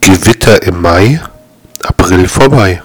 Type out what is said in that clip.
Gewitter im Mai, April vorbei.